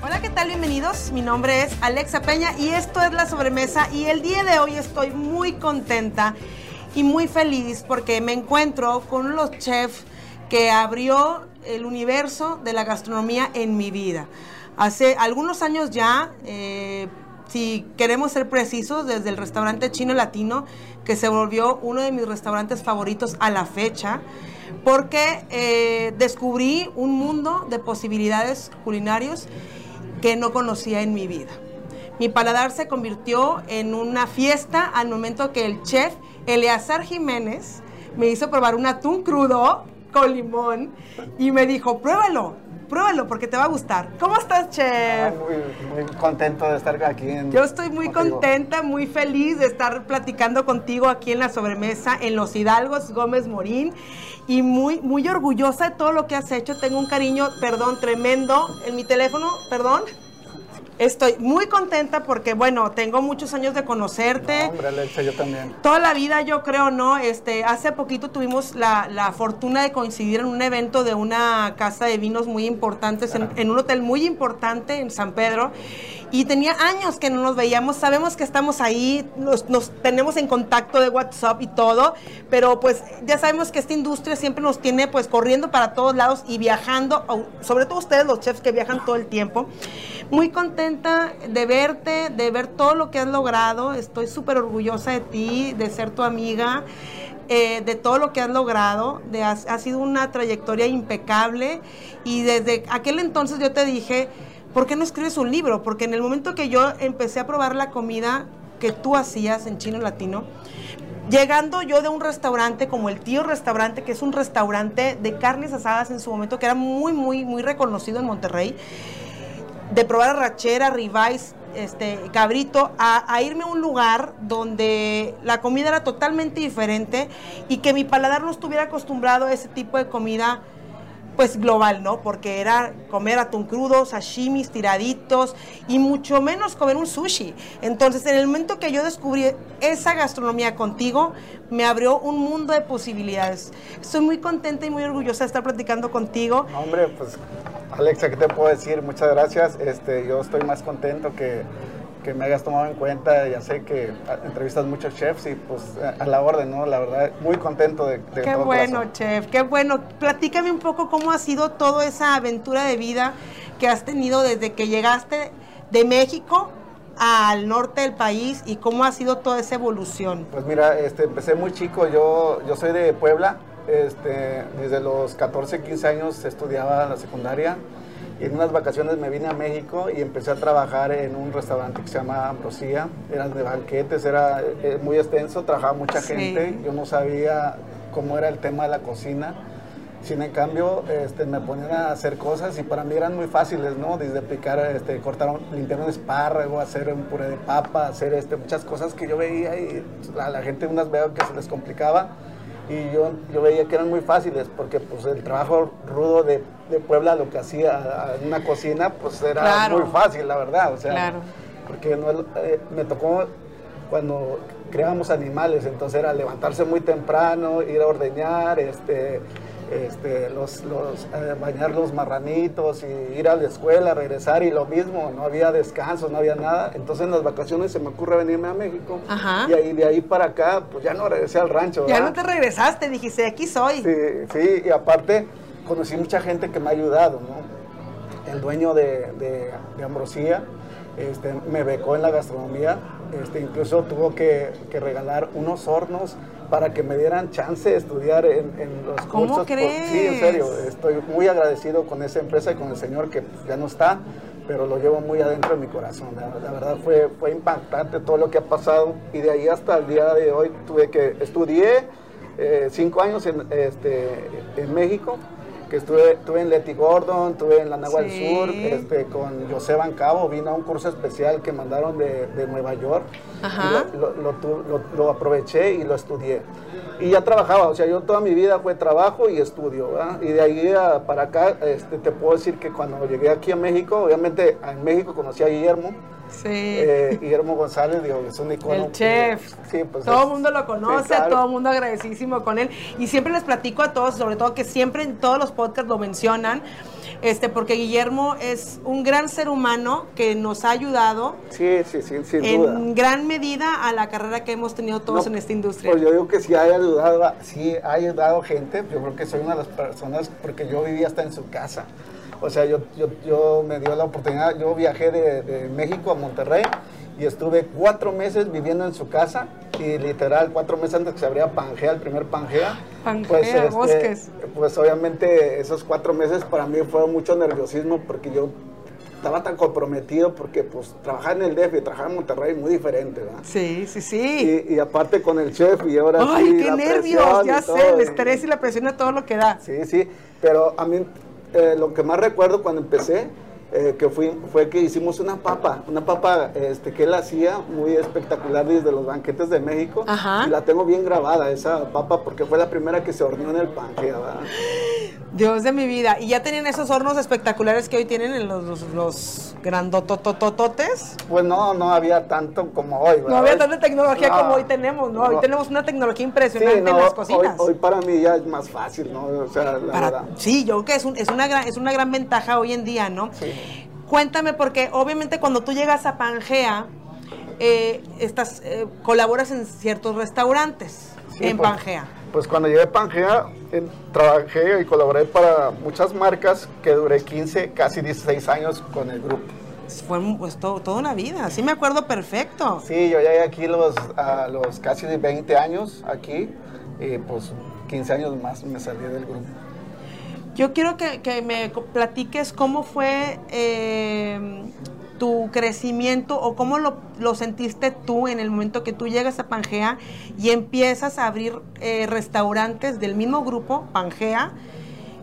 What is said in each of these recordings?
Hola, ¿qué tal? Bienvenidos. Mi nombre es Alexa Peña y esto es La Sobremesa y el día de hoy estoy muy contenta y muy feliz porque me encuentro con los chefs que abrió el universo de la gastronomía en mi vida. Hace algunos años ya, eh, si queremos ser precisos, desde el restaurante chino latino, que se volvió uno de mis restaurantes favoritos a la fecha, porque eh, descubrí un mundo de posibilidades culinarios que no conocía en mi vida. Mi paladar se convirtió en una fiesta al momento que el chef Eleazar Jiménez me hizo probar un atún crudo con limón y me dijo, pruébalo, pruébalo porque te va a gustar. ¿Cómo estás, chef? muy, muy, contento de estar aquí. En, Yo estoy muy contenta, muy feliz de estar platicando contigo aquí en la sobremesa en Los Hidalgos Gómez Morín y muy, muy orgullosa de todo lo que has hecho. Tengo un cariño, perdón, tremendo en mi teléfono, perdón. Estoy muy contenta porque, bueno, tengo muchos años de conocerte. No, hombre, Alexa, yo también. Toda la vida, yo creo, ¿no? Este, hace poquito tuvimos la, la fortuna de coincidir en un evento de una casa de vinos muy importantes, en, en un hotel muy importante en San Pedro y tenía años que no nos veíamos. Sabemos que estamos ahí, nos, tenemos en contacto de WhatsApp y todo, pero pues ya sabemos que esta industria siempre nos tiene pues corriendo para todos lados y viajando, sobre todo ustedes los chefs que viajan todo el tiempo. Muy contenta de verte, de ver todo lo que has logrado. Estoy súper orgullosa de ti, de ser tu amiga. Eh, de todo lo que has logrado, ha sido una trayectoria impecable y desde aquel entonces yo te dije, ¿por qué no escribes un libro? Porque en el momento que yo empecé a probar la comida que tú hacías en chino latino, llegando yo de un restaurante como el Tío Restaurante, que es un restaurante de carnes asadas en su momento, que era muy, muy, muy reconocido en Monterrey, de probar arrachera, ribeyes, este, cabrito, a, a, irme a un lugar donde la comida era totalmente diferente y que mi paladar no estuviera acostumbrado a ese tipo de comida pues global, ¿no? Porque era comer atún crudo, sashimis, tiraditos y mucho menos comer un sushi. Entonces, en el momento que yo descubrí esa gastronomía contigo, me abrió un mundo de posibilidades. Estoy muy contenta y muy orgullosa de estar platicando contigo. Hombre, pues Alexa, ¿qué te puedo decir? Muchas gracias. Este, yo estoy más contento que que me hayas tomado en cuenta. Ya sé que entrevistas muchos chefs y pues a la orden, ¿no? La verdad, muy contento de, de Qué todo bueno, chef, qué bueno. Platícame un poco cómo ha sido toda esa aventura de vida que has tenido desde que llegaste de México al norte del país y cómo ha sido toda esa evolución. Pues mira, este, empecé muy chico, yo, yo soy de Puebla, este, desde los 14, 15 años estudiaba la secundaria en unas vacaciones me vine a México y empecé a trabajar en un restaurante que se llama Ambrosía, eran de banquetes, era eh, muy extenso, trabajaba mucha Sí. gente, yo no sabía cómo era el tema de la cocina. Sin en cambio, este, me ponían a hacer cosas y para mí eran muy fáciles, ¿no? Desde picar, este, cortar, limpiar un espárrago, hacer un puré de papa, hacer este, muchas cosas que yo veía y a la gente unas veo que se les complicaba y yo, yo veía que eran muy fáciles porque pues el trabajo rudo de, de Puebla, lo que hacía en una cocina, pues era Claro. muy fácil, la verdad, o sea, Claro. porque no, eh, me tocó cuando criábamos animales, entonces era levantarse muy temprano, ir a ordeñar, este, este, los, los, eh, bañar los marranitos y ir a la escuela, regresar y lo mismo, no había descanso, no había nada. Entonces en las vacaciones se me ocurre venirme a México Ajá. y ahí, de ahí para acá, pues ya no regresé al rancho. Ya ¿verdad? no te regresaste, dijiste, aquí soy. Sí, sí, y aparte conocí mucha gente que me ha ayudado, ¿no? El dueño de, de, de Ambrosía este, me becó en la gastronomía, este, incluso tuvo que, que regalar unos hornos para que me dieran chance de estudiar en, en los ¿Cómo cursos. crees? Sí, en serio, estoy muy agradecido con esa empresa y con el señor que ya no está, pero lo llevo muy adentro de mi corazón. La, la verdad fue, fue impactante todo lo que ha pasado y de ahí hasta el día de hoy tuve que estudié eh, cinco años en, este, en México que estuve, estuve en Leti Gordon, estuve en la Nagua del Sí. Sur, este, con José Van Cabo, vino a un curso especial que mandaron de, de Nueva York. Ajá. Y lo, lo- lo- lo aproveché y lo estudié. Y ya trabajaba, o sea, yo toda mi vida fue trabajo y estudio, ¿verdad? Y de ahí a- para acá, este, te puedo decir que cuando llegué aquí a México, obviamente en México conocí a Guillermo, Sí. eh, Guillermo González, digo, es un icono. El que- chef. Sí, pues todo el mundo lo conoce, sí, claro. todo el mundo agradecidísimo con él. Y siempre les platico a todos, sobre todo que siempre en todos los podcasts lo mencionan, este, porque Guillermo es un gran ser humano que nos ha ayudado Sí, sí, sí, sin en duda. gran medida a la carrera que hemos tenido todos No, en esta industria. Pues yo digo que sí ha ayudado, sí ha ayudado gente. Yo creo que soy una de las personas, porque yo vivía hasta en su casa. O sea, yo, yo, yo me dio la oportunidad, yo viajé de, de México a Monterrey y estuve cuatro meses viviendo en su casa y literal cuatro meses antes que se abría Pangea, el primer Pangea. Pangea, Bosques. Pues obviamente esos cuatro meses para mí fueron mucho nerviosismo porque yo estaba tan comprometido porque pues trabajar en el DF y trabajar en Monterrey es muy diferente, ¿verdad? sí, sí, sí. Y, y aparte con el chef y ahora Ay, sí, qué nervios, ya sé, el estrés y la presión de todo lo que da. Sí, sí, pero a mí eh, lo que más recuerdo cuando empecé, eh, que fui, fue que hicimos una papa, una papa este, que él hacía muy espectacular desde los banquetes de México. Ajá. Y la tengo bien grabada, esa papa, porque fue la primera que se horneó en el Pangea, ¿verdad? Dios de mi vida. Y ya tenían esos hornos espectaculares que hoy tienen en los, los, los grandototototes. Pues no, no había tanto como hoy, ¿verdad? No había tanta tecnología No. como hoy tenemos, ¿no? Hoy No. tenemos una tecnología Sí, impresionante no, en las hoy, cocinas. hoy para mí ya es más fácil, ¿no? O sea, la Para- verdad. sí, yo creo que es, un- es, una gran, es una gran ventaja hoy en día, ¿no? Sí. Cuéntame, porque obviamente cuando tú llegas a Pangea, eh, estás, eh, colaboras en ciertos restaurantes Sí, en pues, Pangea. Pues cuando llegué a Pangea, trabajé y colaboré para muchas marcas que duré 15, casi 16 años con el grupo. Fue pues, todo- toda una vida, sí me acuerdo perfecto. Sí, yo llegué aquí los, a los casi 20 años aquí y pues 15 años más me salí del grupo. Yo quiero que, que me platiques cómo fue eh, tu crecimiento o cómo lo, lo sentiste tú en el momento que tú llegas a Pangea y empiezas a abrir eh, restaurantes del mismo grupo, Pangea,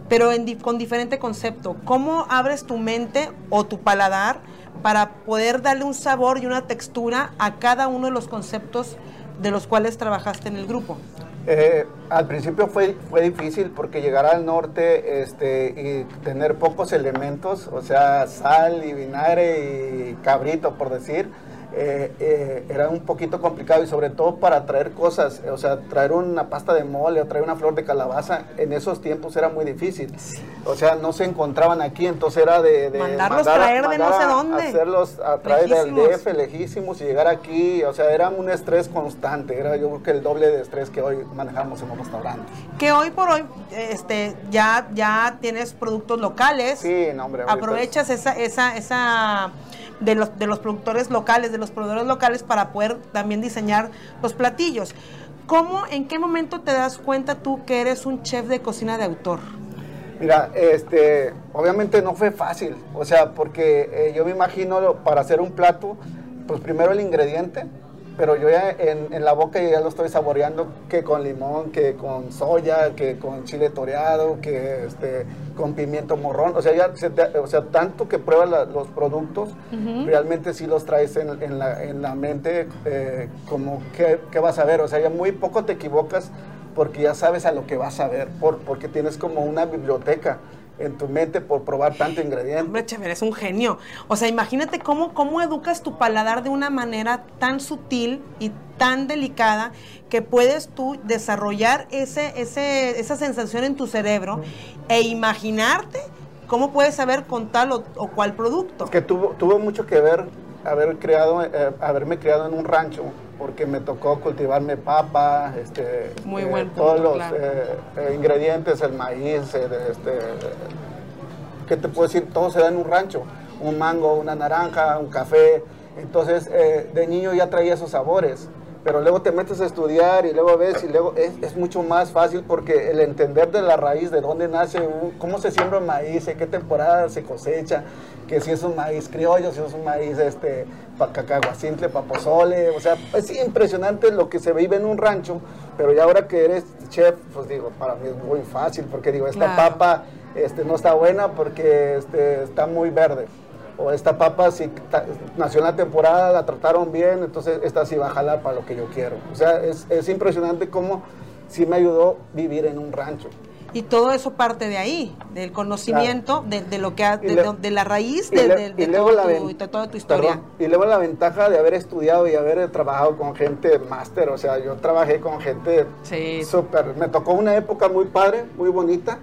pero en con diferente concepto. ¿Cómo abres tu mente o tu paladar para poder darle un sabor y una textura a cada uno de los conceptos de los cuales trabajaste en el grupo? Eh, al principio fue, fue difícil porque llegar al norte este, y tener pocos elementos, o sea, sal y vinagre y cabrito, por decir, eh, eh, era un poquito complicado y sobre todo para traer cosas, o sea, traer una pasta de mole o traer una flor de calabaza, en esos tiempos era muy difícil. O sea, no se encontraban aquí, entonces era de... de Mandarlos mandar traer de no mandar sé dónde. Hacerlos a traer del. DF lejísimos y llegar aquí, o sea, era un estrés constante, era yo creo que el doble de estrés que hoy manejamos en los restaurantes. que hoy por hoy este ya ya tienes productos locales Sí, no, hombre. aprovechas esa esa esa de los de los productores locales de los proveedores locales para poder también diseñar los platillos. Cómo en qué momento te das cuenta tú que eres un chef de cocina de autor Mira, este, obviamente no fue fácil, o sea, porque eh, yo me imagino para hacer un plato, pues primero el ingrediente, pero yo ya en, en la boca ya lo estoy saboreando que con limón, que con soya, que con chile toreado, que este, con pimiento morrón, o sea, ya, se te- o sea, tanto que pruebas la- los productos, realmente sí los traes en, en la, en la mente eh, como qué, qué vas a ver, o sea, ya muy poco te equivocas porque ya sabes a lo que vas a ver, por, porque tienes como una biblioteca en tu mente por probar tanto ingrediente. hombre chévere es un genio o sea imagínate cómo cómo educas tu paladar de una manera tan sutil y tan delicada que puedes tú desarrollar ese, ese, esa sensación en tu cerebro e imaginarte cómo puedes saber con tal o, o cual producto. que tuvo, tuvo mucho que ver haber creado, eh, haberme criado en un rancho, porque me tocó cultivarme papa, este, Muy eh, buen todos los claro. eh, eh, ingredientes, el maíz, el, este, ¿qué te puedo decir? Todo se da en un rancho, un mango, una naranja, un café, entonces eh, de niño ya traía esos sabores. Pero luego te metes a estudiar y luego ves y luego es, es mucho más fácil porque el entender de la raíz, de dónde nace, un- cómo se siembra un maíz, en qué temporada se cosecha, que si es un maíz criollo, si es un maíz este, pa cacahuacintle, papozole, o sea, es impresionante lo que se vive en un rancho, pero ya ahora que eres chef, pues digo, para mí es muy fácil, porque digo, esta Claro. papa este, no está buena porque este, está muy verde. O esta papa, si nació en la temporada, la trataron bien, entonces esta sí va a jalar para lo que yo quiero. O sea, es, es impresionante cómo sí me ayudó vivir en un rancho. Y todo eso parte de ahí, del conocimiento, de, lo que ha, de, la raíz de, toda tu historia. y luego la ventaja de haber estudiado y haber trabajado con gente máster, o sea, yo trabajé con gente súper, me tocó una época muy padre, muy bonita,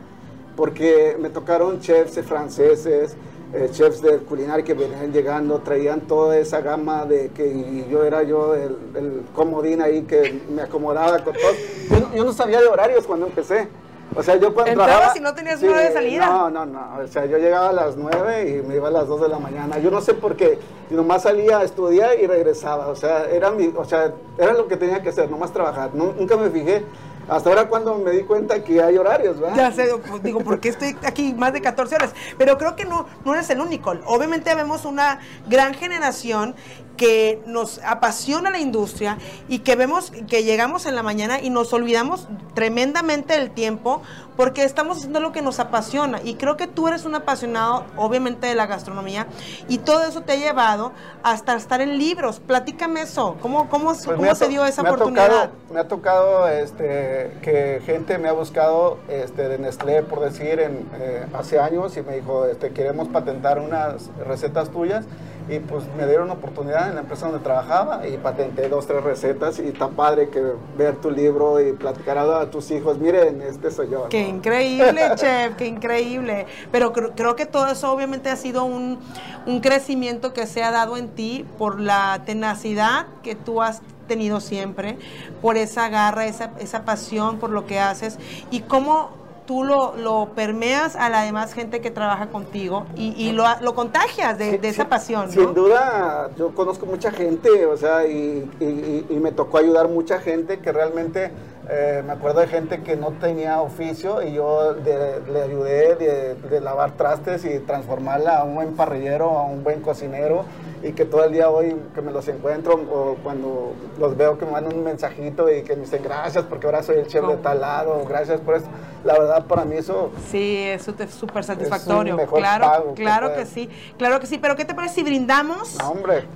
porque me tocaron chefs franceses, eh, chefs de culinaria que venían llegando, traían toda esa gama de que yo era yo el, comodín ahí que me acomodaba con todo. yo no sabía de horarios cuando empecé. O sea, yo cuando Entrabas si no tenías sí, de salida. No, no, no. O sea, yo llegaba a las 9 y me iba a las 2 de la mañana. Yo no sé por qué. Nomás salía a estudiar y regresaba. O sea, era mi, o sea, era lo que tenía que hacer, nomás trabajar. nunca me fijé. Hasta ahora cuando me di cuenta que hay horarios, ¿verdad? Ya sé, pues, digo, porque estoy aquí más de 14 horas. Pero creo que no, no eres el único. Obviamente vemos una gran generación que nos apasiona la industria y que vemos que llegamos en la mañana y nos olvidamos tremendamente del tiempo porque estamos haciendo lo que nos apasiona y creo que tú eres un apasionado obviamente de la gastronomía y todo eso te ha llevado hasta estar en libros. Platícame eso, ¿cómo, cómo, pues cómo se dio esa oportunidad? me ha tocado este, que gente me ha buscado este, de Nestlé, por decir, en, eh, hace años y me dijo, este, queremos patentar unas recetas tuyas y pues me dieron oportunidad en la empresa donde trabajaba y patenté dos, tres recetas y está padre que ver tu libro y platicar a tus hijos, miren, este soy yo. Qué increíble, chef, qué increíble. Pero creo, que todo eso obviamente ha sido un, un crecimiento que se ha dado en ti por la tenacidad que tú has tenido siempre, por esa garra, esa, esa pasión por lo que haces y cómo tú lo, lo, permeas a la demás gente que trabaja contigo y, lo, lo, contagias de, esa pasión. ¿no? Sin duda, yo conozco mucha gente, o sea, y, y, me tocó ayudar mucha gente que realmente, eh, me acuerdo de gente que no tenía oficio y yo le ayudé de, de, lavar trastes y transformarla a un buen parrillero, a un buen cocinero y que todo el día hoy que me los encuentro o cuando los veo que me mandan un mensajito y que me dicen gracias porque ahora soy el chef de tal lado, gracias por esto. La verdad para mí eso Sí, eso es súper satisfactorio. claro, claro que, sí, claro que sí, pero ¿qué te parece si brindamos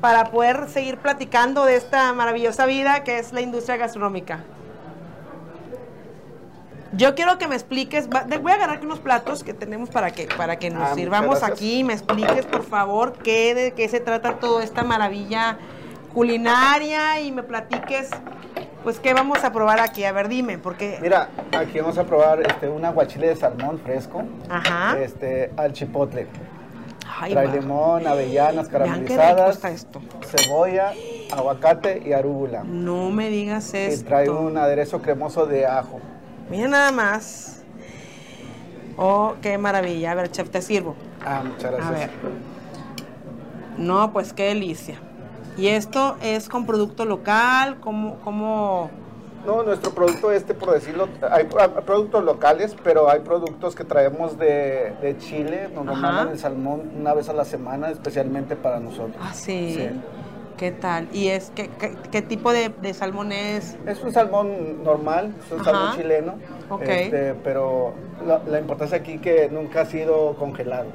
para poder seguir platicando de esta maravillosa vida que es la industria gastronómica? Yo quiero que me expliques, voy a agarrar unos platos que tenemos para que, para que nos ah, sirvamos aquí, me expliques por favor qué, de qué se trata toda esta maravilla culinaria y me platiques pues qué vamos a probar aquí, a ver dime, porque... Mira, aquí vamos a probar este, un aguachile de salmón fresco, Ajá. este, al chipotle. Trae limón, avellanas caramelizadas, esto. cebolla, aguacate y arúgula. No me digas esto. Y trae un aderezo cremoso de ajo. Mira nada más. Oh, qué maravilla. A ver, chef, te sirvo. Ah, muchas gracias. A ver. No, pues qué delicia. ¿Y esto es con producto local? ¿Cómo, cómo... No, nuestro producto este, por decirlo, hay productos locales, pero hay productos que traemos de, de Chile. Nos mandan el salmón una vez a la semana, especialmente para nosotros. Ah, sí. ¿Qué tal? ¿Y es qué, qué, tipo de, salmón es? Es un salmón normal, es un salmón chileno. Este, pero la, importancia aquí que nunca ha sido congelado.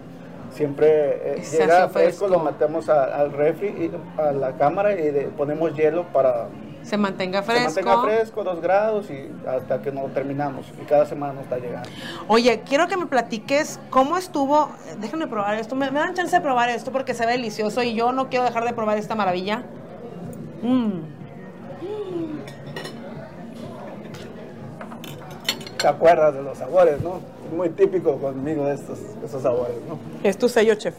Siempre eh, llega fresco, lo metemos al refri, y, a la cámara y ponemos hielo para se mantenga fresco. Se mantenga fresco, dos grados y hasta que no terminamos. Y cada semana nos está llegando. Oye, quiero que me platiques cómo estuvo. Déjenme probar esto. ¿Me, dan chance de probar esto porque se ve delicioso y yo no quiero dejar de probar esta maravilla. Mmm. Te acuerdas de los sabores, ¿no? Muy típico conmigo de estos, esos sabores, ¿no? Es tu sello, chef.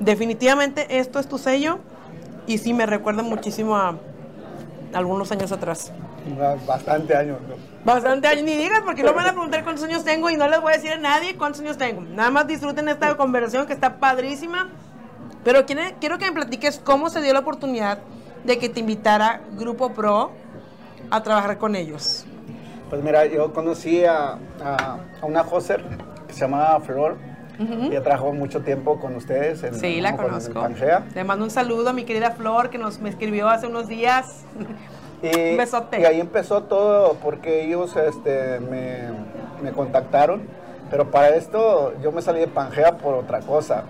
Definitivamente esto es tu sello y sí me recuerda muchísimo a algunos años atrás. Bastante años, ¿no? Bastante años, ni digas porque no me van a preguntar cuántos años tengo y no les voy a decir a nadie cuántos años tengo. Nada más disfruten esta conversación que está padrísima. Pero quiero que me platiques cómo se dio la oportunidad de que te invitara Grupo Pro a trabajar con ellos. Pues mira, yo conocí a, a, a una hoster que se llamaba Flor ella trabajó mucho tiempo con ustedes. En, sí, la conozco. Le mando un saludo a mi querida Flor que nos me escribió hace unos días. Y, un besote. Y ahí empezó todo porque ellos este, me, me contactaron, pero para esto yo me salí de Pangea por otra cosa.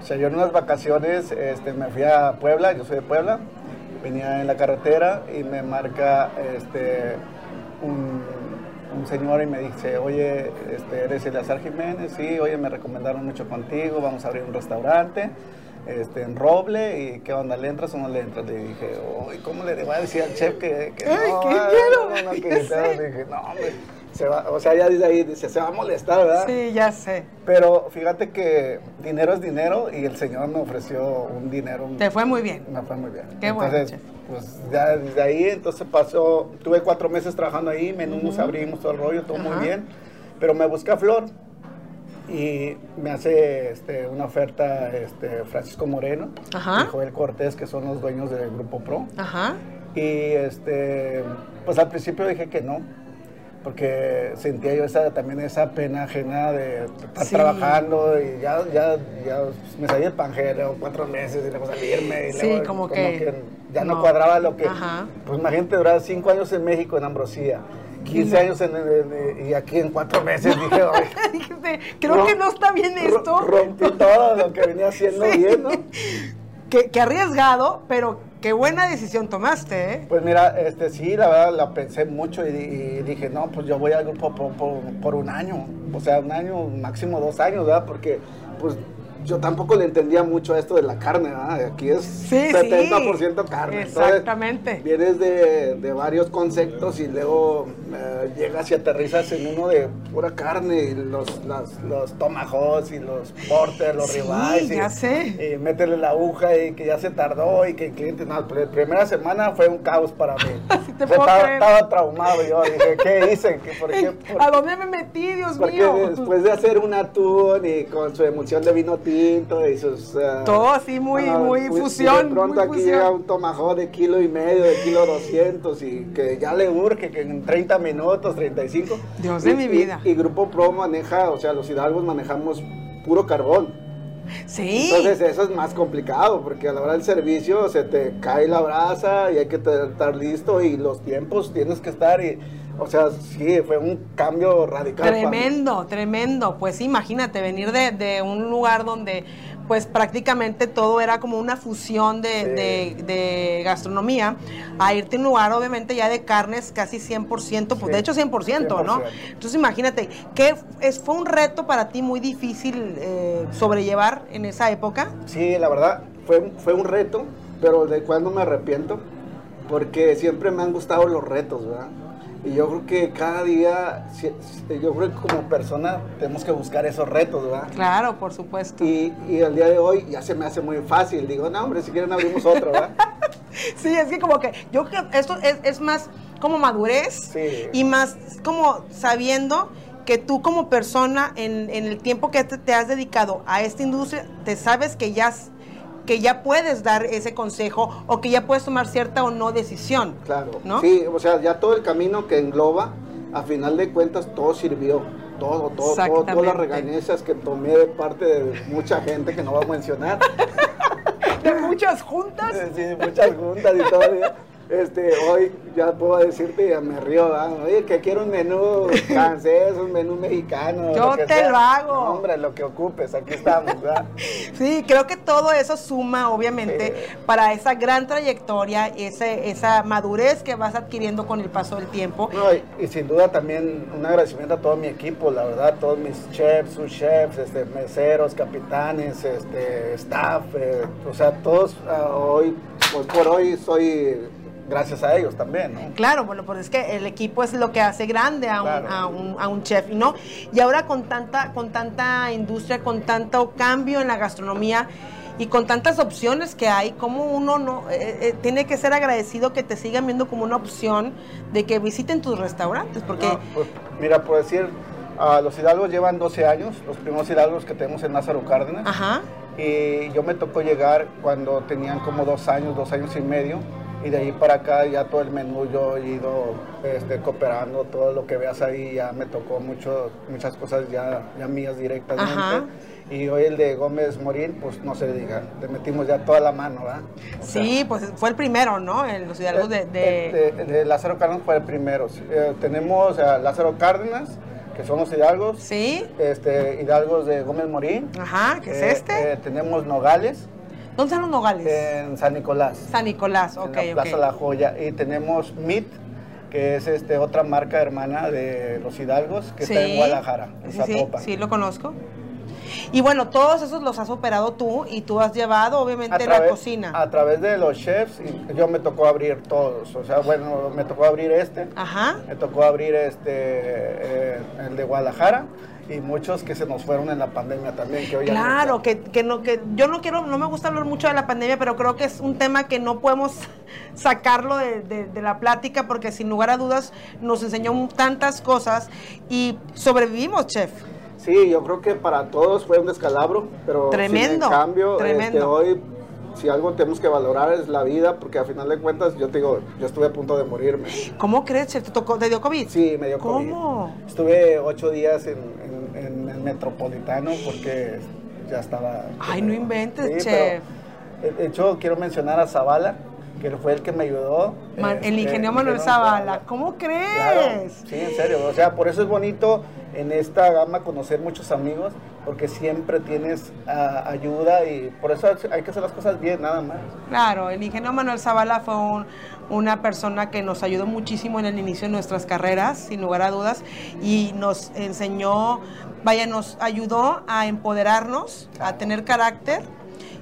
O sea, yo en unas vacaciones este, me fui a Puebla, yo soy de Puebla, venía en la carretera y me marca este, un, un señor y me dice, oye, este, ¿eres Eleazar Jiménez? Sí, oye, me recomendaron mucho contigo, vamos a abrir un restaurante este, en Roble y qué onda, ¿le entras o no le entras? Le dije, uy, ¿cómo le voy a decir al chef que, que Ay, no? qué no, no, que dije, no, hombre, se va, o sea, ya desde ahí dice, se va a molestar, ¿verdad? Sí, ya sé. Pero fíjate que dinero es dinero y el señor me ofreció un dinero. Te fue muy bien. Me fue muy bien. Qué bueno, Entonces, pues ya desde ahí, entonces pasó, tuve cuatro meses trabajando ahí, menús, abrimos todo el rollo, todo muy bien. Pero me busca Flor y me hace este, una oferta este, Francisco Moreno Ajá. y Joel Cortés, que son los dueños del Grupo Pro. Ajá. Y este, pues al principio dije que no, porque sentía yo esa, también esa pena ajena de estar Sí. trabajando y ya, ya, ya me salí de Pangea cuatro meses y luego salirme y Sí, luego como que ya no, no. cuadraba lo que, Ajá. pues imagínate durar cinco años en México en Ambrosía, 15 años en, en- y aquí en cuatro meses dije, "Oye, Creo que no está bien esto. rompí todo lo que venía haciendo Sí. bien, ¿no? Qué, qué arriesgado, pero qué buena decisión tomaste, ¿eh? Pues mira, este sí, la verdad la pensé mucho y, y dije, no, pues yo voy al grupo por, un año, o sea, un año, máximo dos años, ¿verdad? Porque pues yo tampoco le entendía mucho a esto de la carne, ¿verdad? Aquí es Sí, sí. 70% carne. Entonces, Exactamente. vienes de, de varios conceptos y luego eh, llegas y aterrizas en uno de pura carne, y los, las- los tomahawks y los porter, los Sí, ribeyes. y- ya sé. y métele la aguja y que ya se tardó y que el cliente, no, la primera semana fue un caos para mí. Sí te puedo estaba, creer. estaba traumado yo, dije, ¿qué hice? ¿Qué, ¿Por qué? por- ¿A dónde me metí, Dios porque mío? después de hacer un atún y con su emulsión de vino tinto y sus... Todo así muy- muy fusión, y De pronto muy aquí fusión. llega un tomahawk de kilo y medio, de kilo 200 y que ya le urge que en 30 minutos, 35. Dios de Y- mi y- vida. Y, Grupo Pro maneja, o sea, los hidalgos manejamos puro carbón. Sí. Entonces eso es más complicado porque a la hora del servicio se te cae la brasa y hay que estar listo y los tiempos tienes que estar y, o sea, sí, fue un cambio radical. Tremendo, tremendo. Pues imagínate, venir de, de un lugar donde pues prácticamente todo era como una fusión de, Sí. de- de gastronomía, a irte a un lugar obviamente ya de carnes casi 100%, pues Sí, de hecho 100%, ¿no? 100%. Entonces imagínate, que es, fue un reto para ti muy difícil eh, sobrellevar en esa época. Sí, la verdad, fue, fue un reto, pero de cuando me arrepiento, porque siempre me han gustado los retos, ¿verdad? Y yo creo que cada día, si- yo creo que como persona tenemos que buscar esos retos, ¿verdad? Claro, por supuesto. Y, y al día de hoy ya se me hace muy fácil. Digo, no, hombre, si quieren abrimos otro, ¿verdad? Sí, es que como que yo creo que esto es, es más como madurez Sí. y más como sabiendo que tú como persona en, en el tiempo que te, te has dedicado a esta industria, te sabes que ya, que ya puedes dar ese consejo o que ya puedes tomar cierta o no decisión. Claro. ¿No? Sí, o sea, ya todo el camino que engloba, a final de cuentas, todo sirvió. Todo, todo, todo, todas las regañezas que tomé de parte de mucha gente que no va a mencionar. De muchas juntas. Sí, muchas juntas y todavía. Este, hoy ya puedo decirte, ya me río, ¿verdad? oye, que quiero un menú francés, un menú mexicano. Yo que te sea. lo hago. No, hombre, lo que ocupes, aquí estamos, ¿verdad? Sí, creo que todo eso suma, obviamente, Sí. para esa gran trayectoria, ese, esa madurez que vas adquiriendo con el paso del tiempo. No, y, y sin duda también un agradecimiento a todo mi equipo, la verdad, todos mis chefs, sus chefs, este, meseros, capitanes, este, staff, eh, o sea, todos ah, hoy, hoy por hoy soy gracias a ellos también, ¿no? Claro, bueno, pues es que el equipo es lo que hace grande a un, a un, a un chef, ¿no? Y ahora con tanta, con tanta industria, con tanto cambio en la gastronomía y con tantas opciones que hay, como uno no eh, eh, tiene que ser agradecido que te sigan viendo como una opción de que visiten tus restaurantes, porque No, pues, mira, por decir, ah, los hidalgos llevan 12 años, los primeros hidalgos que tenemos en Lázaro Cárdenas. ajá, Y yo me tocó llegar cuando tenían como dos años, dos años y medio. Y de ahí para acá ya todo el menú yo he ido este, cooperando, todo lo que veas ahí ya me tocó mucho, muchas cosas ya, ya mías directamente. Ajá. Y hoy el de Gómez Morín, pues no se diga, le metimos ya toda la mano, ¿verdad? O sea, sí, pues fue el primero, ¿no? En los hidalgos de... el- de- el de- el de Lázaro Cárdenas fue el primero. Eh, tenemos a Lázaro Cárdenas, que son los hidalgos. Sí. Este, hidalgos de Gómez Morín. Ajá, ¿qué es Eh, este? eh, tenemos nogales ¿Dónde están los nogales? en San Nicolás. San Nicolás, ok, en la Plaza ok. La Joya. Y tenemos MIT, que es este, otra marca hermana de los hidalgos, que está en Guadalajara, en Sí, sí, sí, lo conozco. Y bueno, todos esos los has operado tú y tú has llevado, obviamente, la cocina. a través de los chefs, y yo me tocó abrir todos. O sea, bueno, me tocó abrir este, Ajá. me tocó abrir este, eh, el de Guadalajara y muchos que se nos fueron en la pandemia también. Que hoy ya no Claro, que, que no, que yo no quiero, no me gusta hablar mucho de la pandemia, pero creo que es un tema que no podemos sacarlo de, de- de la plática porque sin lugar a dudas nos enseñó tantas cosas y sobrevivimos, chef. Sí, yo creo que para todos fue un descalabro, pero Tremendo, sin en cambio, tremendo. este, hoy si algo tenemos que valorar es la vida, porque a final de cuentas, yo te digo, yo estuve a punto de morirme. ¿Cómo crees? ¿Te, tocó, te dio COVID? Sí, me dio COVID. ¿Cómo? Estuve ocho días en, en- en el metropolitano porque ya estaba... Ay, no inventes, Sí, chef. pero, de hecho, quiero mencionar a Zavala, que fue el que me ayudó. Man- el este, ingeniero Manuel Zavala. ¿Cómo crees? Claro, sí, en serio. O sea, por eso es bonito en esta gama conocer muchos amigos, porque siempre tienes ah, ayuda y por eso hay que hacer las cosas bien, nada más. Claro, el ingeniero Manuel Zavala fue un- una persona que nos ayudó muchísimo en el inicio de nuestras carreras, sin lugar a dudas, y nos enseñó, vaya, nos ayudó a empoderarnos, a tener carácter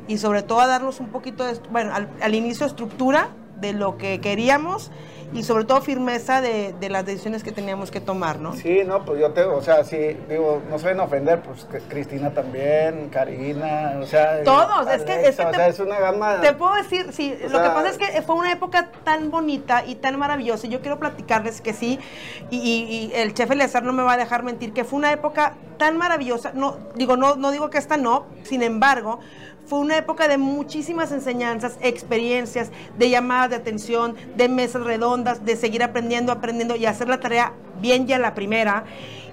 y sobre todo a darnos un poquito de, bueno, al, al inicio estructura de lo que queríamos y sobre todo firmeza de, de las decisiones que teníamos que tomar, ¿no? Sí, no, pues yo te, o sea, sí, digo, no se ven a ofender, pues que Cristina también, Karina, o sea. Todos, es que- es que o te- sea, es una gama. Te puedo decir, sí, O lo que sea- pasa es que fue una época tan bonita y tan maravillosa. y Yo quiero platicarles que sí, y, y- y el chef Eleazar no me va a dejar mentir, que fue una época tan maravillosa. No, digo, no, no digo que esta no, sin embargo, fue una época de muchísimas enseñanzas, experiencias, de llamadas de atención, de mesas redondas, de seguir aprendiendo, aprendiendo y hacer la tarea bien ya la primera.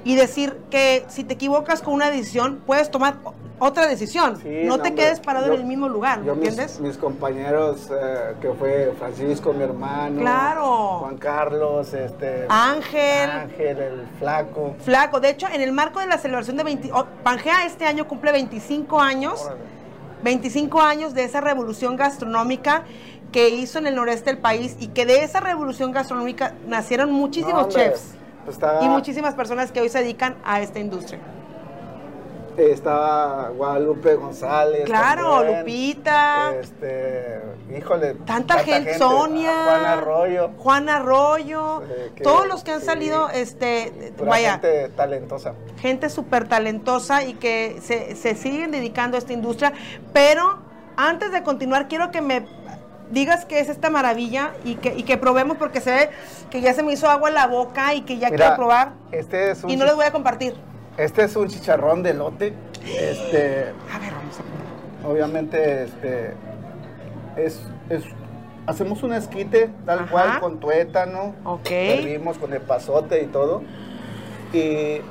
Y decir que si te equivocas con una decisión, puedes tomar otra decisión. Sí, no no, te quedes parado yo- en el mismo lugar, ¿me Yo mis, entiendes? mis compañeros, eh, que fue Francisco, mi hermano. Claro. Juan Carlos, este. Ángel. Ángel, el flaco. Flaco, de hecho, en el marco de la celebración de 20... oh, Pangea este año cumple 25 años, Órale. 25 años de esa revolución gastronómica que hizo en el noreste del país y que de esa revolución gastronómica nacieron muchísimos No, chefs pues y muchísimas personas que hoy se dedican a esta industria. Estaba Guadalupe González. Claro, también. Lupita. Este, híjole. Tanta, gente, Sonia, Juan Arroyo. Juan Arroyo, Eh, que- todos los que han sí. salido, este, vaya, gente talentosa. gente súper talentosa y que se, se siguen dedicando a esta industria. Pero antes de continuar, quiero que me digas qué es esta maravilla y que, y que probemos porque se ve que ya se me hizo agua en la boca y que ya Mira, quiero probar. Este es un Y no les voy a compartir. Este es un chicharrón de lote. Este, A ver, vamos a probar. obviamente, este, es, es- hacemos un esquite tal Ajá. cual con tuétano. Ok. Hervimos con el pasote y todo. Y,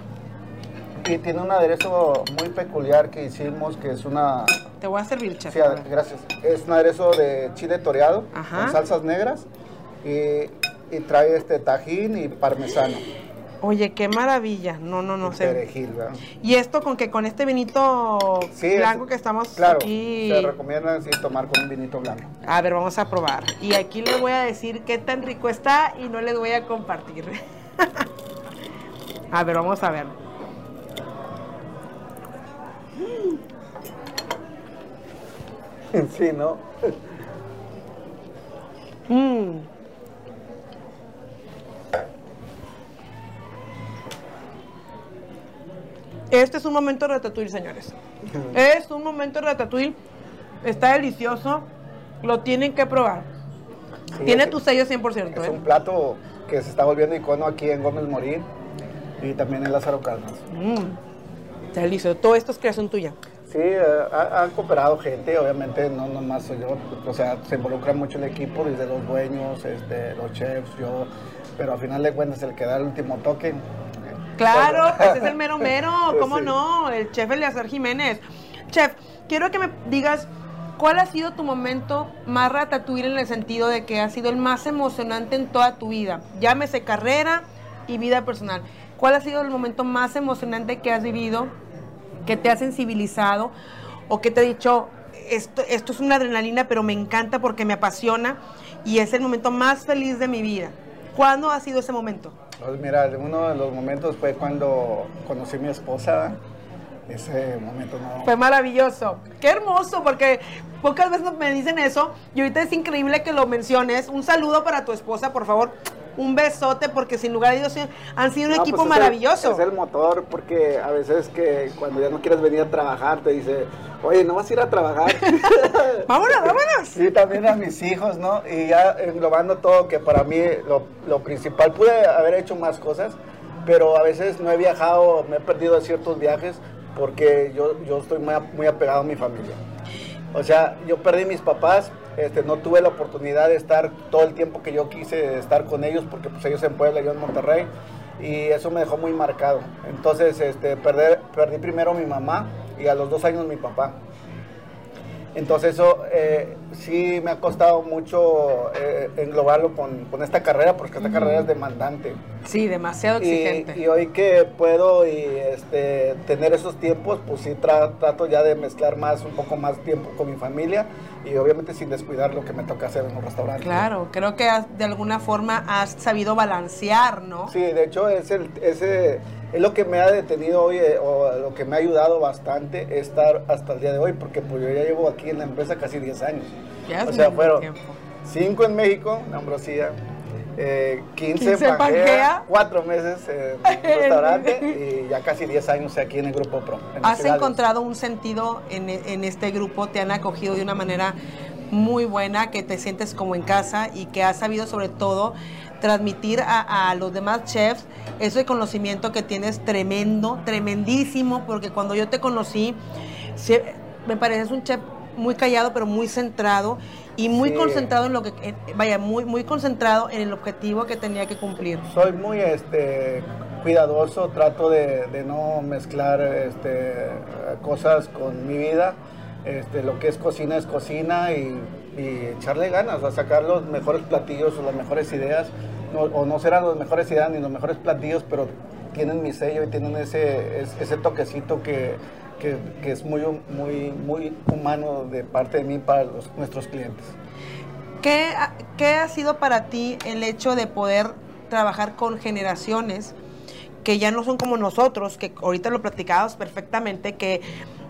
y tiene un aderezo muy peculiar que hicimos, que es una... Te voy a servir, chef. Sí, gracias. Es un aderezo de chile toreado Ajá. con salsas negras y, y trae este tajín y parmesano. Oye, qué maravilla. No, no, no sé. perejil, ¿verdad? Y esto con que con este vinito Sí, blanco es- que estamos Claro, aquí. se recomienda sí, tomar con un vinito blanco. A ver, vamos a probar. Y aquí les voy a decir qué tan rico está y no les voy a compartir. a ver, vamos a ver. sí, ¿no? Mm. Este es un momento de ratatouille, señores. Es un momento de ratatouille. Está delicioso. Lo tienen que probar. Sí, Tiene es- tu sello 100%. Es ¿eh? un plato que se está volviendo icono aquí en Gómez Morín y también en Lázaro Cárdenas. Mm. Delicioso. Todo esto es creación tuya. Sí, eh, ha- han cooperado gente, obviamente no nomás soy yo, o sea, se involucra mucho el equipo, desde los dueños, este, los chefs, yo, pero al final de cuentas el que da el último toque. Claro, pues, es el mero mero, ¿cómo Sí. no? El chef Eleazar Jiménez. Chef, quiero que me digas cuál ha sido tu momento más ratatouille en el sentido de que ha sido el más emocionante en toda tu vida. Llámese carrera y vida personal. ¿cuál ha sido el momento más emocionante que has vivido, que te ha sensibilizado o que te ha dicho, esto, esto es una adrenalina, pero me encanta porque me apasiona y es el momento más feliz de mi vida? ¿Cuándo ha sido ese momento? Pues mira, uno de los momentos fue cuando conocí a mi esposa. Ese momento no. Fue maravilloso. Qué hermoso, porque pocas veces me dicen eso y ahorita es increíble que lo menciones. Un saludo para tu esposa, por favor un besote porque sin lugar a Dios han sido un equipo pues maravilloso. Es el, motor porque a veces que cuando ya no quieres venir a trabajar te dice, oye, no vas a ir a trabajar. vámonos, vámonos. Sí, también a mis hijos, ¿no? Y ya englobando todo, que para mí lo, principal, pude haber hecho más cosas, pero a veces no he viajado, me he perdido ciertos viajes porque yo, yo estoy muy, muy apegado a mi familia. O sea, yo perdí mis papás, este, no tuve la oportunidad de estar todo el tiempo que yo quise estar con ellos, porque pues ellos en Puebla, yo en Monterrey, y eso me dejó muy marcado. Entonces, este, perder, perdí primero a mi mamá y a los dos años mi papá. Entonces eso eh, sí me ha costado mucho eh, englobarlo con, con, esta carrera, porque esta carrera es demandante. Sí, demasiado exigente. Y, hoy que puedo y este, tener esos tiempos, pues sí trato ya de mezclar más, un poco más tiempo con mi familia y obviamente sin descuidar lo que me toca hacer en un restaurante. Claro, creo que de alguna forma has sabido balancear, ¿no? Sí, de hecho es el, ese es lo que me ha detenido hoy eh, o lo que me ha ayudado bastante estar hasta el día de hoy, porque pues yo ya llevo aquí en la empresa casi 10 años. Ya o sea, fueron 5 en México, en Ambrosía, eh, 15, en Pangea, 4 meses en restaurante y ya casi 10 años aquí en el Grupo Pro. ¿Has encontrado un sentido en, en este grupo? ¿Te han acogido de una manera muy buena, que te sientes como en casa y que has sabido sobre todo transmitir a, los demás chefs ese conocimiento que tienes tremendo, tremendísimo, porque cuando yo te conocí, me pareces un chef muy callado, pero muy centrado y muy concentrado en lo que, vaya, muy, muy concentrado en el objetivo que tenía que cumplir. Soy muy este, cuidadoso, trato de, de no mezclar este, cosas con mi vida. Este, lo que es cocina es cocina y, echarle ganas, a sacar los mejores platillos o las mejores ideas, o no serán los mejores ideas ni los mejores platillos, pero tienen mi sello y tienen ese, ese toquecito que, es muy, muy, muy humano de parte de mí para nuestros clientes. ¿Qué, ¿Qué ha sido para ti el hecho de poder trabajar con generaciones que ya no son como nosotros, que ahorita lo platicabas perfectamente, que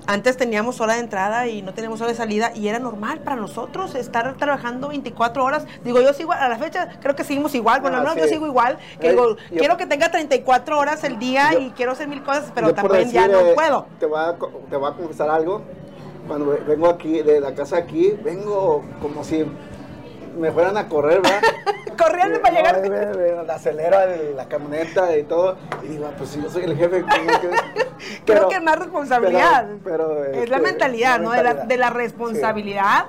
antes teníamos hora de entrada y no teníamos hora de salida y era normal para nosotros estar trabajando 24 horas. Digo, yo sigo a la fecha, creo que seguimos igual. Bueno, no, yo sigo igual. Que digo, quiero que tenga 34 horas el día y quiero hacer mil cosas, pero también ya no puedo. Te voy, a, te voy a confesar algo. Cuando vengo aquí, de la casa aquí, vengo como si me fueran a correr, ¿verdad? Corriendo para llegar. Me, acelera la camioneta y todo. Y digo, ah, pues si yo soy el jefe. Creo que es más responsabilidad. Pero, es la este, mentalidad, ¿no? De la, responsabilidad.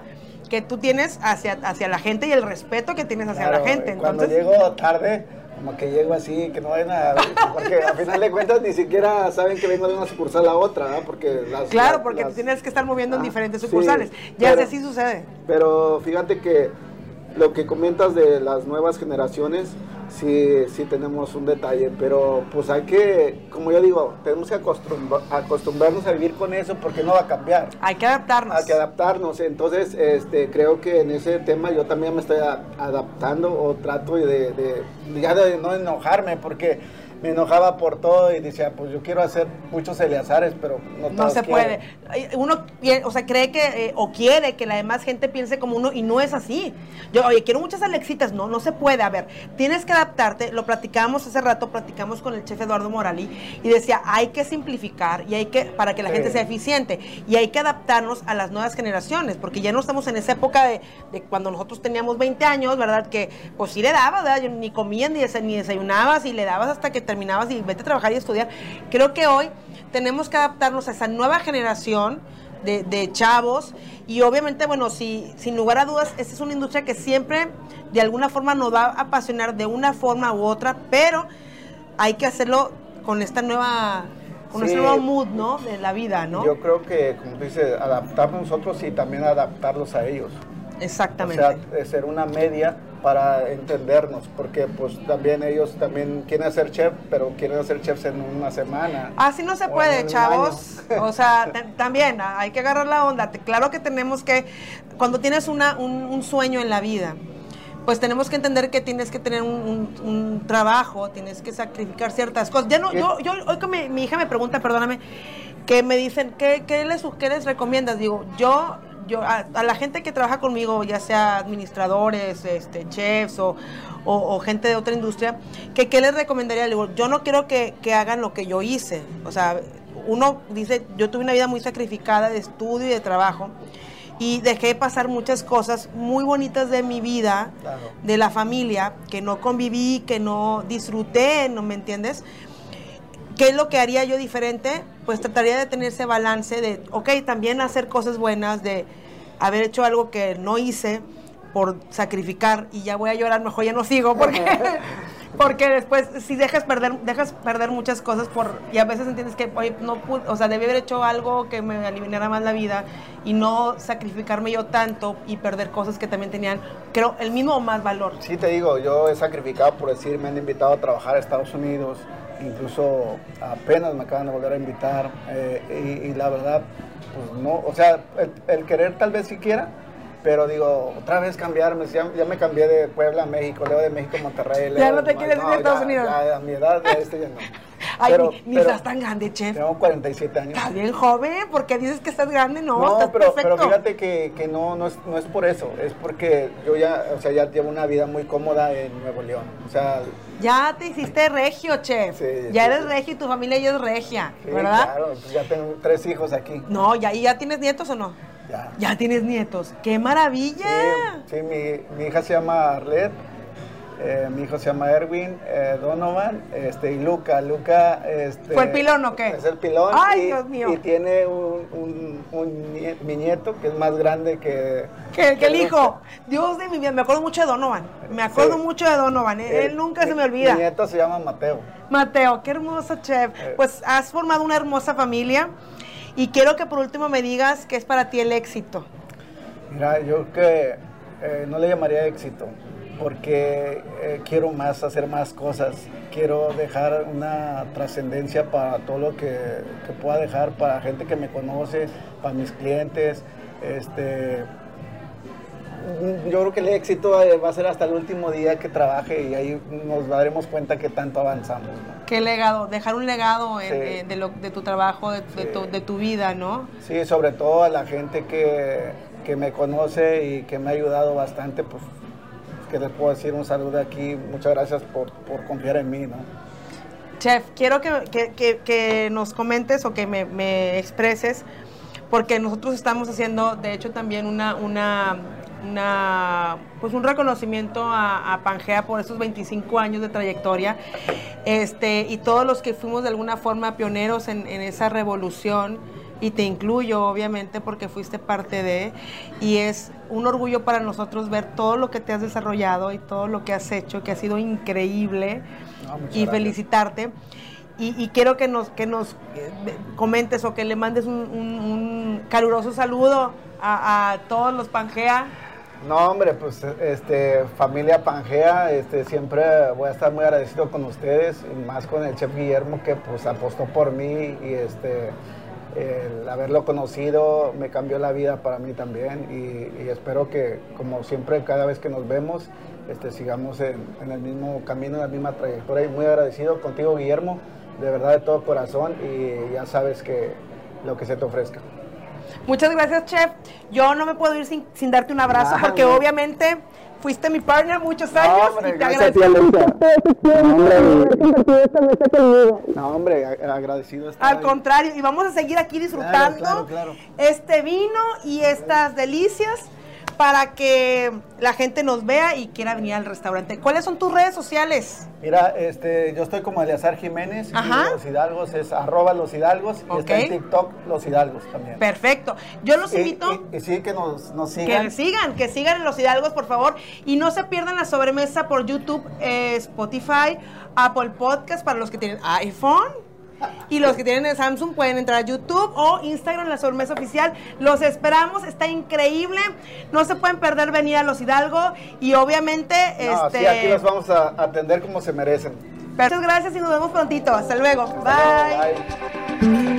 que tú tienes hacia, hacia la gente y el respeto que tienes hacia la gente. Entonces, cuando llego tarde, como que llego así, que no vayan a... Porque al final de cuentas ni siquiera saben que vengo de una sucursal a otra, ¿no? Porque las, Claro, porque tienes que estar moviendo en ah, diferentes sucursales. ya así sucede. Pero fíjate que lo que comentas de las nuevas generaciones, sí, sí tenemos un detalle, pero pues hay que, como yo digo, tenemos que acostumbrarnos a vivir con eso porque no va a cambiar. Hay que adaptarnos. Hay que adaptarnos. Entonces, este, creo que en ese tema yo también me estoy adaptando o trato de, de ya de no enojarme porque me enojaba por todo y decía, pues yo quiero hacer muchos Eleazares, pero no No se puede. Uno, o sea, cree que, eh, o quiere que la demás gente piense como uno, y no es así. Yo, oye, quiero muchas Alexitas. No, no se puede. A ver, tienes que adaptarte. Lo platicamos hace rato, platicamos con el chef Eduardo Morali, y decía, hay que simplificar y hay que, para que la gente sea eficiente, y hay que adaptarnos a las nuevas generaciones, porque ya no estamos en esa época de, cuando nosotros teníamos 20 años, ¿verdad? Que pues sí le dabas, ¿verdad? ni comías ni, desayunabas y le dabas hasta que terminabas y vete a trabajar y estudiar. Creo que hoy tenemos que adaptarnos a esa nueva generación de, chavos y obviamente, bueno, si, sin lugar a dudas, esta es una industria que siempre de alguna forma nos va a apasionar de una forma u otra, pero hay que hacerlo con esta nueva con este nuevo mood, ¿no? De la vida, ¿no? Yo creo que, como tú dices, adaptarnos nosotros y también adaptarlos a ellos. Exactamente. O sea, ser una media para entendernos, porque pues también ellos también quieren ser chef, pero quieren ser chefs en una semana. Así no se puede, chavos. O sea, también ah, hay que agarrar la onda. Claro que tenemos que, cuando tienes una, un, un sueño en la vida, pues tenemos que entender que tienes que tener un, un- un trabajo, tienes que sacrificar ciertas cosas. Ya no, yo, yo hoy que mi, mi hija me pregunta, perdóname, que me dicen, ¿qué, qué les, qué les recomiendas? Digo, yo, yo a, a la gente que trabaja conmigo, ya sea administradores, este, chefs o, o- o gente de otra industria, que qué les recomendaría? Yo no quiero que, que hagan lo que yo hice. O sea, uno dice, yo tuve una vida muy sacrificada de estudio y de trabajo y dejé pasar muchas cosas muy bonitas de mi vida, Claro. de la familia, que no conviví, que no disfruté, ¿no me entiendes? ¿Qué es lo que haría yo diferente? Pues trataría de tener ese balance de, ok, también hacer cosas buenas, de haber hecho algo que no hice por sacrificar y ya voy a llorar, mejor ya no sigo, porque, porque después si dejas perder, dejas perder muchas cosas por, y a veces entiendes que, oye, no pude, o sea, debí haber hecho algo que me aliviara más la vida y no sacrificarme yo tanto y perder cosas que también tenían, creo, el mismo o más valor. Sí, te digo, yo he sacrificado por decir, me han invitado a trabajar a Estados Unidos, incluso apenas me acaban de volver a invitar, eh, y, y la verdad, pues no, o sea, el, el querer tal vez siquiera, pero digo, otra vez cambiarme, ya, ya me cambié de Puebla a México, luego de México a Monterrey. Ya luego no te quieres ir a Estados ya- Unidos. ya a mi edad, ya este ya no. Ay, Pero- ni, ni pero estás tan grande, chef. Tengo 47 años. Estás bien joven, porque dices que estás grande, no, No, estás pero, perfecto. pero fíjate que, que no, no, es, no es por eso, es porque yo ya, o sea, ya llevo una vida muy cómoda en Nuevo León. O sea, Ya te hiciste regio, chef. Sí, ya sí, eres sí. regio y tu familia ya es regia, ¿verdad? claro, pues ya tengo tres hijos aquí. No, ya, ¿y ya tienes nietos o no? Ya. Ya tienes nietos. ¡Qué maravilla! Sí, sí, mi, mi hija se llama Arlet, eh, mi hijo se llama Erwin, eh, Donovan, este, y Luca. Luca, este... ¿Fue el pilón o qué? Es el pilón. Ay, y, Dios mío. Y tiene un, un, un nie- mi nieto que es más grande que... Que, que el Luca. hijo. Dios de mi vida, me acuerdo mucho de Donovan. Me acuerdo Sí. mucho de Donovan. Él, Eh, él nunca se me olvida. Mi nieto se llama Mateo. Mateo, qué hermoso chef. Pues has formado una hermosa familia y quiero que por último me digas qué es para ti el éxito. Mira, yo que no le llamaría éxito, porque eh, quiero más, hacer más cosas. Quiero dejar una trascendencia para todo lo que, que pueda dejar para gente que me conoce, para mis clientes. Este, yo creo que el éxito eh, va a ser hasta el último día que trabaje y ahí nos daremos cuenta que tanto avanzamos. ¿no? ¿Qué legado? Dejar un legado en- Sí. eh, de, lo- de tu trabajo, de, de Sí. tu, de tu vida, ¿no? Sí, sobre todo a la gente que, que me conoce y que me ha ayudado bastante, pues que les puedo decir un saludo aquí. Muchas gracias por, por confiar en mí, ¿no? Chef, quiero que, que- que- que nos comentes o que me, me expreses, porque nosotros estamos haciendo, de hecho, también una, una, una pues un reconocimiento a, a Pangea por esos 25 años de trayectoria, este, y todos los que fuimos de alguna forma pioneros en, en esa revolución, y te incluyo, obviamente, porque fuiste parte de, y es un orgullo para nosotros ver todo lo que te has desarrollado y todo lo que has hecho, que ha sido increíble No, muchas y gracias. felicitarte. Y, y quiero que nos, que nos eh, comentes o que le mandes un, un- un caluroso saludo a, a todos los Pangea. No, hombre, pues este, familia Pangea, este, siempre voy a estar muy agradecido con ustedes, y más con el chef Guillermo que pues apostó por mí y este, el haberlo conocido me cambió la vida para mí también y, y espero que como siempre cada vez que nos vemos este, sigamos en, en el mismo camino, en la misma trayectoria y muy agradecido contigo Guillermo, de verdad de todo corazón y ya sabes que lo que se te ofrezca. Muchas gracias, chef. Yo no me puedo ir sin, sin darte un abrazo porque no. obviamente fuiste mi partner muchos años hombre, y te gracias agradezco. Mesa conmigo. No, hombre, agradecido. estar Al ahí. contrario, y vamos a seguir aquí disfrutando claro, claro. este vino y estas delicias para que la gente nos vea y quiera venir al restaurante. ¿Cuáles son tus redes sociales? Mira, este, yo estoy como Eleazar Jiménez Ajá. y Los Hidalgos es arroba Los Hidalgos y está en TikTok Los Hidalgos también. Perfecto. Yo los invito Y, y sí, que nos, nos que sigan. sigan, que sigan en Los Hidalgos, por favor. Y no se pierdan la sobremesa por YouTube, eh, Spotify, Apple Podcast para los que tienen iPhone. Y los que tienen el Samsung pueden entrar a YouTube o Instagram, la sobremesa oficial. Los esperamos, está increíble. No se pueden perder venir a Los Hidalgo y obviamente... No, este, sí, aquí los vamos a atender como se merecen. Muchas gracias y nos vemos prontito. Hasta luego. Hasta luego, Bye. bye.